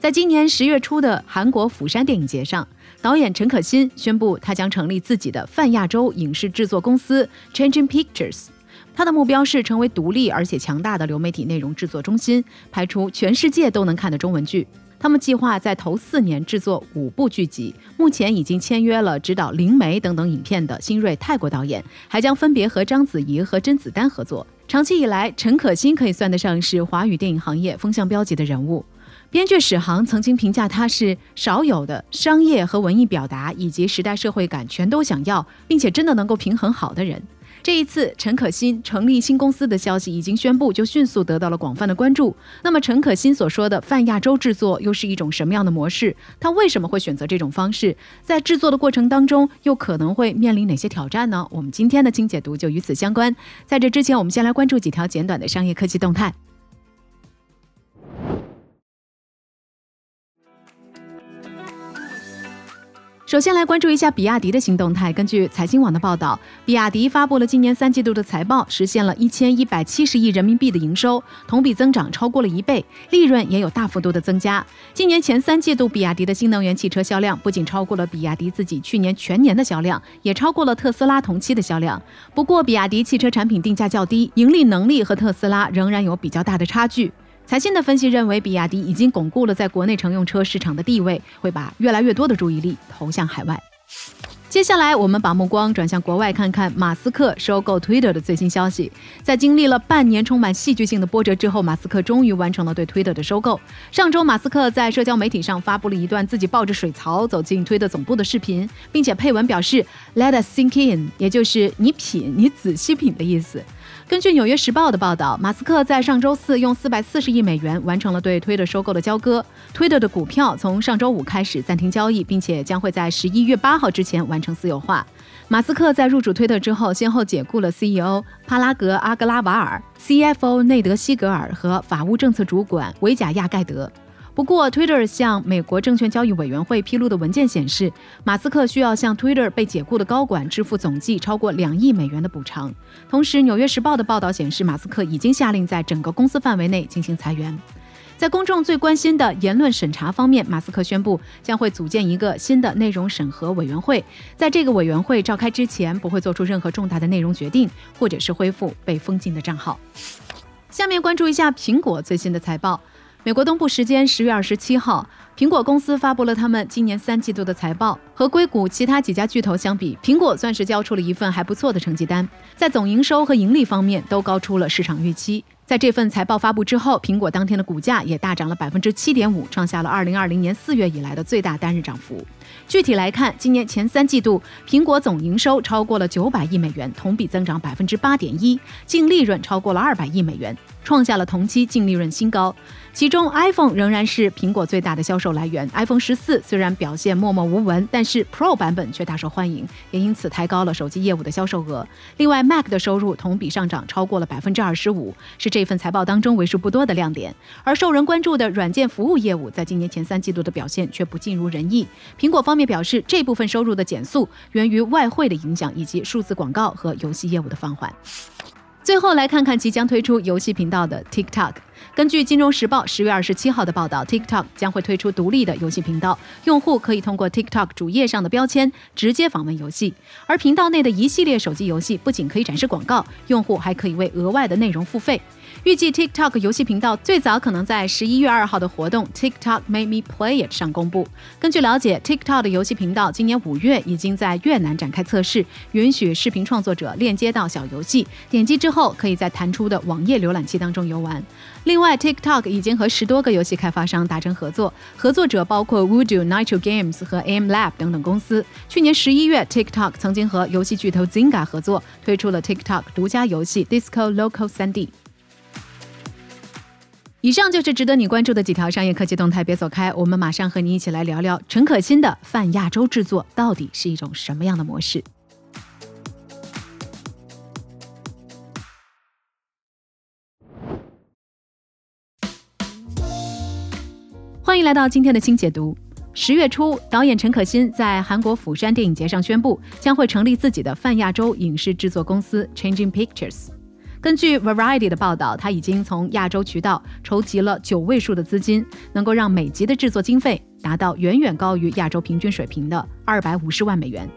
在今年十月初的韩国釜山电影节上，导演陈可辛宣布，他将成立自己的泛亚洲影视制作公司 Changing Pictures。他的目标是成为独立而且强大的流媒体内容制作中心，拍出全世界都能看的中文剧。他们计划在头四年制作五部剧集，目前已经签约了指导《灵媒》等等影片的新锐泰国导演，还将分别和章子怡和甄子丹合作。长期以来，陈可辛可以算得上是华语电影行业风向标级的人物。编剧史航曾经评价他是少有的商业和文艺表达以及时代社会感全都想要，并且真的能够平衡好的人。这一次，陈可辛成立新公司的消息已经宣布，就迅速得到了广泛的关注。那么，陈可辛所说的泛亚洲制作又是一种什么样的模式？他为什么会选择这种方式？在制作的过程当中，又可能会面临哪些挑战呢？我们今天的精解读就与此相关。在这之前，我们先来关注几条简短的商业科技动态。首先来关注一下比亚迪的新动态。根据财经网的报道，比亚迪发布了今年三季度的财报，实现了一千一百七十亿人民币的营收，同比增长超过了一倍，利润也有大幅度的增加。今年前三季度，比亚迪的新能源汽车销量不仅超过了比亚迪自己去年全年的销量，也超过了特斯拉同期的销量。不过，比亚迪汽车产品定价较低，盈利能力和特斯拉仍然有比较大的差距。财新的分析认为，比亚迪已经巩固了在国内乘用车市场的地位，会把越来越多的注意力投向海外。接下来，我们把目光转向国外，看看马斯克收购 Twitter 的最新消息。在经历了半年充满戏剧性的波折之后，马斯克终于完成了对 Twitter 的收购。上周，马斯克在社交媒体上发布了一段自己抱着水槽走进 Twitter 总部的视频，并且配文表示 “Let us sink in”，也就是“你品，你仔细品”的意思。根据《纽约时报》的报道，马斯克在上周四用四百四十亿美元完成了对推特收购的交割。推特的股票从上周五开始暂停交易，并且将会在十一月八号之前完成私有化。马斯克在入主推特之后，先后解雇了 CEO 帕拉格·阿格拉瓦尔、CFO 内德·西格尔和法务政策主管维贾亚盖德。不过，Twitter 向美国证券交易委员会披露的文件显示，马斯克需要向 Twitter 被解雇的高管支付总计超过两亿美元的补偿。同时，《纽约时报》的报道显示，马斯克已经下令在整个公司范围内进行裁员。在公众最关心的言论审查方面，马斯克宣布将会组建一个新的内容审核委员会，在这个委员会召开之前，不会做出任何重大的内容决定，或者是恢复被封禁的账号。下面关注一下苹果最新的财报。美国东部时间十月二十七号，苹果公司发布了他们今年三季度的财报。和硅谷其他几家巨头相比，苹果算是交出了一份还不错的成绩单，在总营收和盈利方面都高出了市场预期。在这份财报发布之后，苹果当天的股价也大涨了百分之七点五，创下了二零二零年四月以来的最大单日涨幅。具体来看，今年前三季度，苹果总营收超过了九百亿美元，同比增长百分之八点一，净利润超过了二百亿美元，创下了同期净利润新高。其中，iPhone 仍然是苹果最大的销售来源。iPhone 十四虽然表现默默无闻，但是 Pro 版本却大受欢迎，也因此抬高了手机业务的销售额。另外，Mac 的收入同比上涨超过了百分之二十五，是这份财报当中为数不多的亮点。而受人关注的软件服务业务，在今年前三季度的表现却不尽如人意。苹果方面表示，这部分收入的减速源于外汇的影响，以及数字广告和游戏业务的放缓。最后来看看即将推出游戏频道的 TikTok。根据《金融时报》十月二十七号的报道，TikTok 将会推出独立的游戏频道，用户可以通过 TikTok 主页上的标签直接访问游戏。而频道内的一系列手机游戏不仅可以展示广告，用户还可以为额外的内容付费。预计 TikTok 游戏频道最早可能在十一月二号的活动 TikTok Made Me Play It 上公布。根据了解，TikTok 的游戏频道今年五月已经在越南展开测试，允许视频创作者链接到小游戏，点击之后可以在弹出的网页浏览器当中游玩。另外，TikTok 已经和十多个游戏开发商达成合作，合作者包括 Voodoo、Nitro Games 和 Aim Lab 等等公司。去年十一月，TikTok 曾经和游戏巨头 Zynga 合作，推出了 TikTok 独家游戏 Disco Local 3D。以上就是值得你关注的几条商业科技动态，别走开，我们马上和你一起来聊聊陈可辛的泛亚洲制作到底是一种什么样的模式。欢迎来到今天的新解读。十月初，导演陈可辛在韩国釜山电影节上宣布，将会成立自己的泛亚洲影视制作公司 Changing Pictures。根据 Variety 的报道，他已经从亚洲渠道筹集了九位数的资金，能够让每集的制作经费达到远远高于亚洲平均水平的二百五十万美元。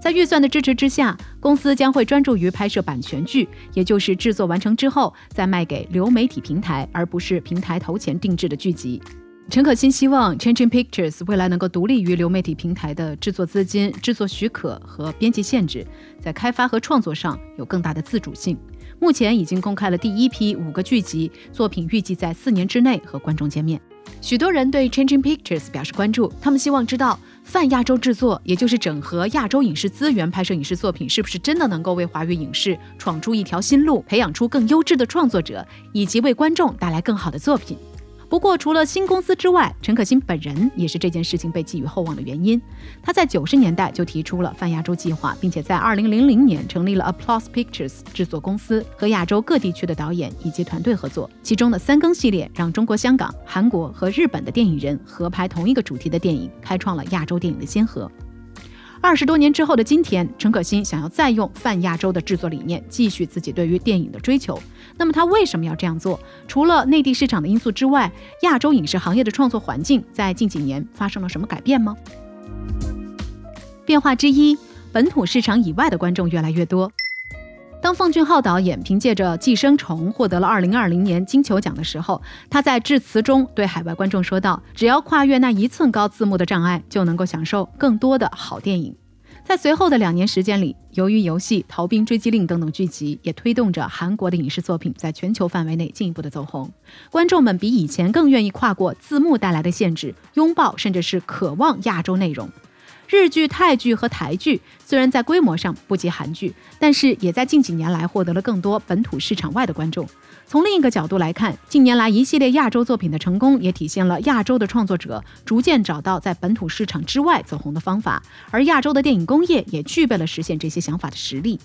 在预算的支持之下，公司将会专注于拍摄版权剧，也就是制作完成之后再卖给流媒体平台，而不是平台投钱定制的剧集。陈可辛希望 Changing Pictures 未来能够独立于流媒体平台的制作资金、制作许可和编辑限制，在开发和创作上有更大的自主性。目前已经公开了第一批五个剧集作品，预计在四年之内和观众见面。许多人对 Changing Pictures 表示关注，他们希望知道泛亚洲制作，也就是整合亚洲影视资源拍摄影视作品，是不是真的能够为华语影视闯出一条新路，培养出更优质的创作者，以及为观众带来更好的作品。不过，除了新公司之外，陈可辛本人也是这件事情被寄予厚望的原因。他在九十年代就提出了泛亚洲计划，并且在二零零零年成立了 Applause Pictures 制作公司，和亚洲各地区的导演以及团队合作。其中的三更系列让中国香港、韩国和日本的电影人合拍同一个主题的电影，开创了亚洲电影的先河。二十多年之后的今天，陈可辛想要再用泛亚洲的制作理念继续自己对于电影的追求。那么他为什么要这样做？除了内地市场的因素之外，亚洲影视行业的创作环境在近几年发生了什么改变吗？变化之一，本土市场以外的观众越来越多。当奉俊昊导演凭借着《寄生虫》获得了2020年金球奖的时候，他在致辞中对海外观众说道：“只要跨越那一寸高字幕的障碍，就能够享受更多的好电影。”在随后的两年时间里，《由于游戏》《逃兵追击令》等等剧集也推动着韩国的影视作品在全球范围内进一步的走红。观众们比以前更愿意跨过字幕带来的限制，拥抱甚至是渴望亚洲内容。日剧、泰剧和台剧虽然在规模上不及韩剧，但是也在近几年来获得了更多本土市场外的观众。从另一个角度来看，近年来一系列亚洲作品的成功，也体现了亚洲的创作者逐渐找到在本土市场之外走红的方法，而亚洲的电影工业也具备了实现这些想法的实力。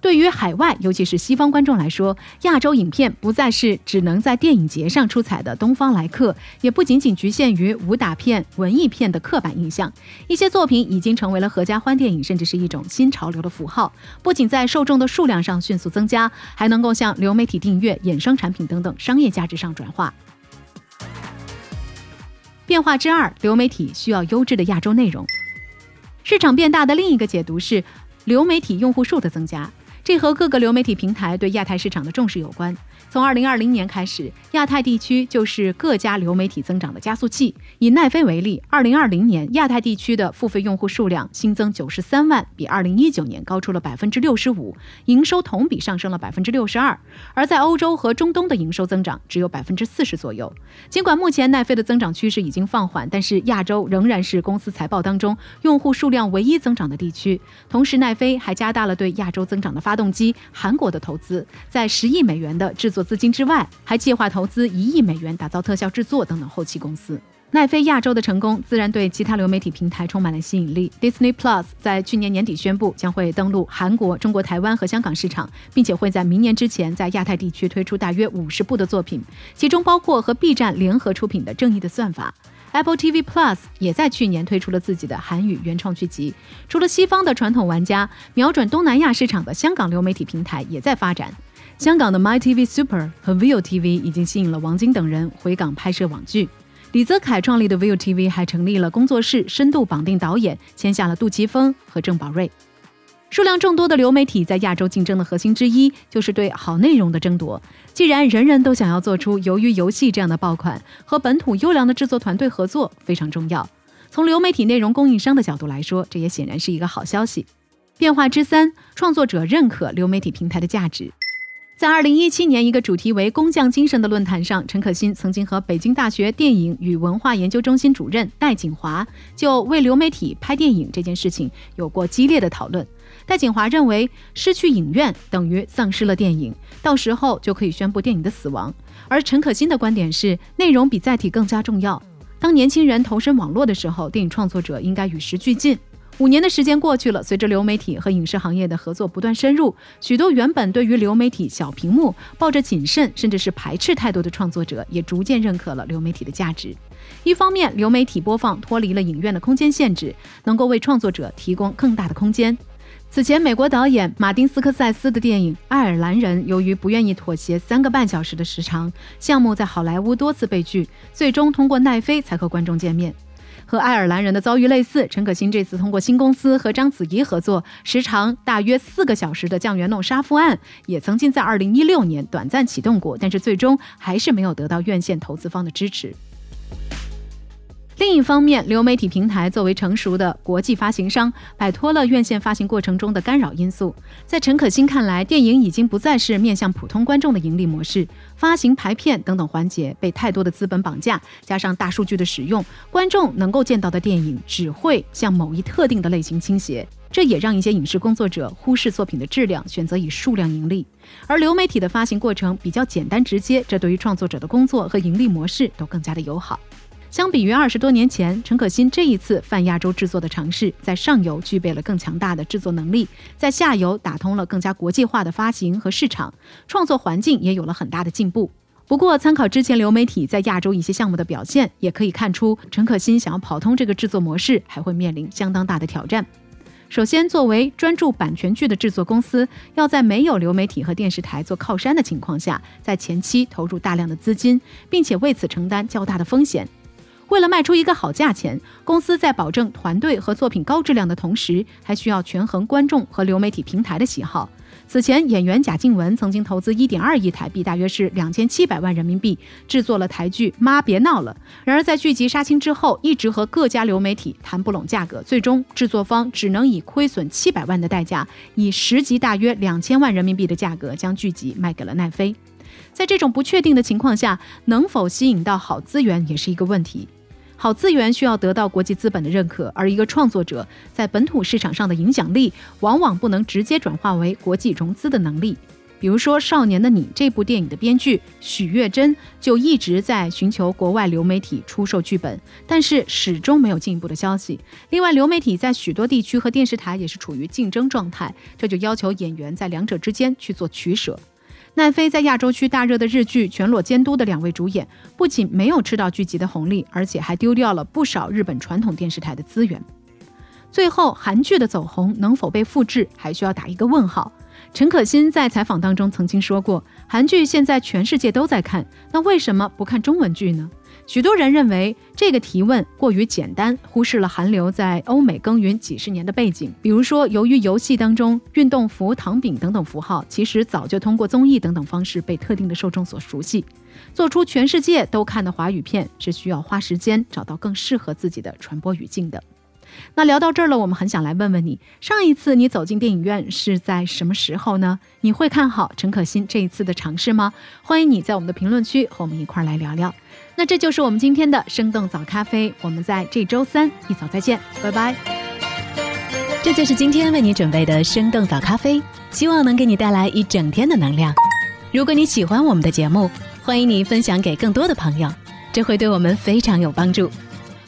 对于海外，尤其是西方观众来说，亚洲影片不再是只能在电影节上出彩的东方来客，也不仅仅局限于武打片、文艺片的刻板印象。一些作品已经成为了合家欢电影，甚至是一种新潮流的符号。不仅在受众的数量上迅速增加，还能够向流媒体订阅、衍生产品等等商业价值上转化。变化之二，流媒体需要优质的亚洲内容。市场变大的另一个解读是流媒体用户数的增加。这和各个流媒体平台对亚太市场的重视有关。从二零二零年开始，亚太地区就是各家流媒体增长的加速器。以奈飞为例，二零二零年亚太地区的付费用户数量新增九十三万，比二零一九年高出了百分之六十五，营收同比上升了百分之六十二。而在欧洲和中东的营收增长只有百分之四十左右。尽管目前奈飞的增长趋势已经放缓，但是亚洲仍然是公司财报当中用户数量唯一增长的地区。同时，奈飞还加大了对亚洲增长的发发动机——韩国的投资，在十亿美元的制作。资金之外，还计划投资一亿美元打造特效制作等等后期公司。奈飞亚洲的成功自然对其他流媒体平台充满了吸引力。Disney Plus 在去年年底宣布将会登陆韩国、中国台湾和香港市场，并且会在明年之前在亚太地区推出大约五十部的作品，其中包括和 B 站联合出品的《正义的算法》。Apple TV Plus 也在去年推出了自己的韩语原创剧集。除了西方的传统玩家，瞄准东南亚市场的香港流媒体平台也在发展。香港的 MyTV Super 和 ViuTV 已经吸引了王晶等人回港拍摄网剧。李泽楷创立的 ViuTV 还成立了工作室，深度绑定导演，签下了杜琪峰和郑宝瑞。数量众多的流媒体在亚洲竞争的核心之一，就是对好内容的争夺。既然人人都想要做出鱿鱼游戏这样的爆款，和本土优良的制作团队合作非常重要。从流媒体内容供应商的角度来说，这也显然是一个好消息。变化之三，创作者认可流媒体平台的价值。在二零一七年一个主题为“工匠精神”的论坛上，陈可辛曾经和北京大学电影与文化研究中心主任戴锦华就为流媒体拍电影这件事情有过激烈的讨论。戴锦华认为，失去影院等于丧失了电影，到时候就可以宣布电影的死亡。而陈可辛的观点是，内容比载体更加重要。当年轻人投身网络的时候，电影创作者应该与时俱进。五年的时间过去了，随着流媒体和影视行业的合作不断深入，许多原本对于流媒体小屏幕抱着谨慎甚至是排斥态度的创作者，也逐渐认可了流媒体的价值。一方面，流媒体播放脱离了影院的空间限制，能够为创作者提供更大的空间。此前，美国导演马丁斯科塞斯的电影《爱尔兰人》由于不愿意妥协三个半小时的时长，项目在好莱坞多次被拒，最终通过奈飞才和观众见面。和爱尔兰人的遭遇类似，陈可辛这次通过新公司和章子怡合作，时长大约四个小时的《酱园弄杀夫案》也曾经在2016年短暂启动过，但是最终还是没有得到院线投资方的支持。另一方面，流媒体平台作为成熟的国际发行商，摆脱了院线发行过程中的干扰因素。在陈可辛看来，电影已经不再是面向普通观众的盈利模式，发行、排片等等环节被太多的资本绑架，加上大数据的使用，观众能够见到的电影只会向某一特定的类型倾斜。这也让一些影视工作者忽视作品的质量，选择以数量盈利。而流媒体的发行过程比较简单直接，这对于创作者的工作和盈利模式都更加的友好。相比于二十多年前，陈可辛这一次泛亚洲制作的尝试，在上游具备了更强大的制作能力，在下游打通了更加国际化的发行和市场，创作环境也有了很大的进步。不过，参考之前流媒体在亚洲一些项目的表现，也可以看出，陈可辛想要跑通这个制作模式，还会面临相当大的挑战。首先，作为专注版权剧的制作公司，要在没有流媒体和电视台做靠山的情况下，在前期投入大量的资金，并且为此承担较大的风险。为了卖出一个好价钱，公司在保证团队和作品高质量的同时，还需要权衡观众和流媒体平台的喜好。此前，演员贾静雯曾经投资一点二亿台币，大约是两千七百万人民币，制作了台剧《妈别闹了》。然而，在剧集杀青之后，一直和各家流媒体谈不拢价格，最终制作方只能以亏损七百万的代价，以十集大约两千万人民币的价格将剧集卖给了奈飞。在这种不确定的情况下，能否吸引到好资源也是一个问题。好资源需要得到国际资本的认可，而一个创作者在本土市场上的影响力，往往不能直接转化为国际融资的能力。比如说，《少年的你》这部电影的编剧许月珍就一直在寻求国外流媒体出售剧本，但是始终没有进一步的消息。另外，流媒体在许多地区和电视台也是处于竞争状态，这就要求演员在两者之间去做取舍。奈飞在亚洲区大热的日剧《全裸监督》的两位主演，不仅没有吃到剧集的红利，而且还丢掉了不少日本传统电视台的资源。最后，韩剧的走红能否被复制，还需要打一个问号。陈可辛在采访当中曾经说过，韩剧现在全世界都在看，那为什么不看中文剧呢？许多人认为这个提问过于简单，忽视了韩流在欧美耕耘几十年的背景。比如说，由于游戏当中运动服、糖饼等等符号，其实早就通过综艺等等方式被特定的受众所熟悉。做出全世界都看的华语片，是需要花时间找到更适合自己的传播语境的。那聊到这儿了，我们很想来问问你，上一次你走进电影院是在什么时候呢？你会看好陈可辛这一次的尝试吗？欢迎你在我们的评论区和我们一块儿来聊聊。那这就是我们今天的生动早咖啡，我们在这周三一早再见，拜拜。这就是今天为你准备的生动早咖啡，希望能给你带来一整天的能量。如果你喜欢我们的节目，欢迎你分享给更多的朋友，这会对我们非常有帮助。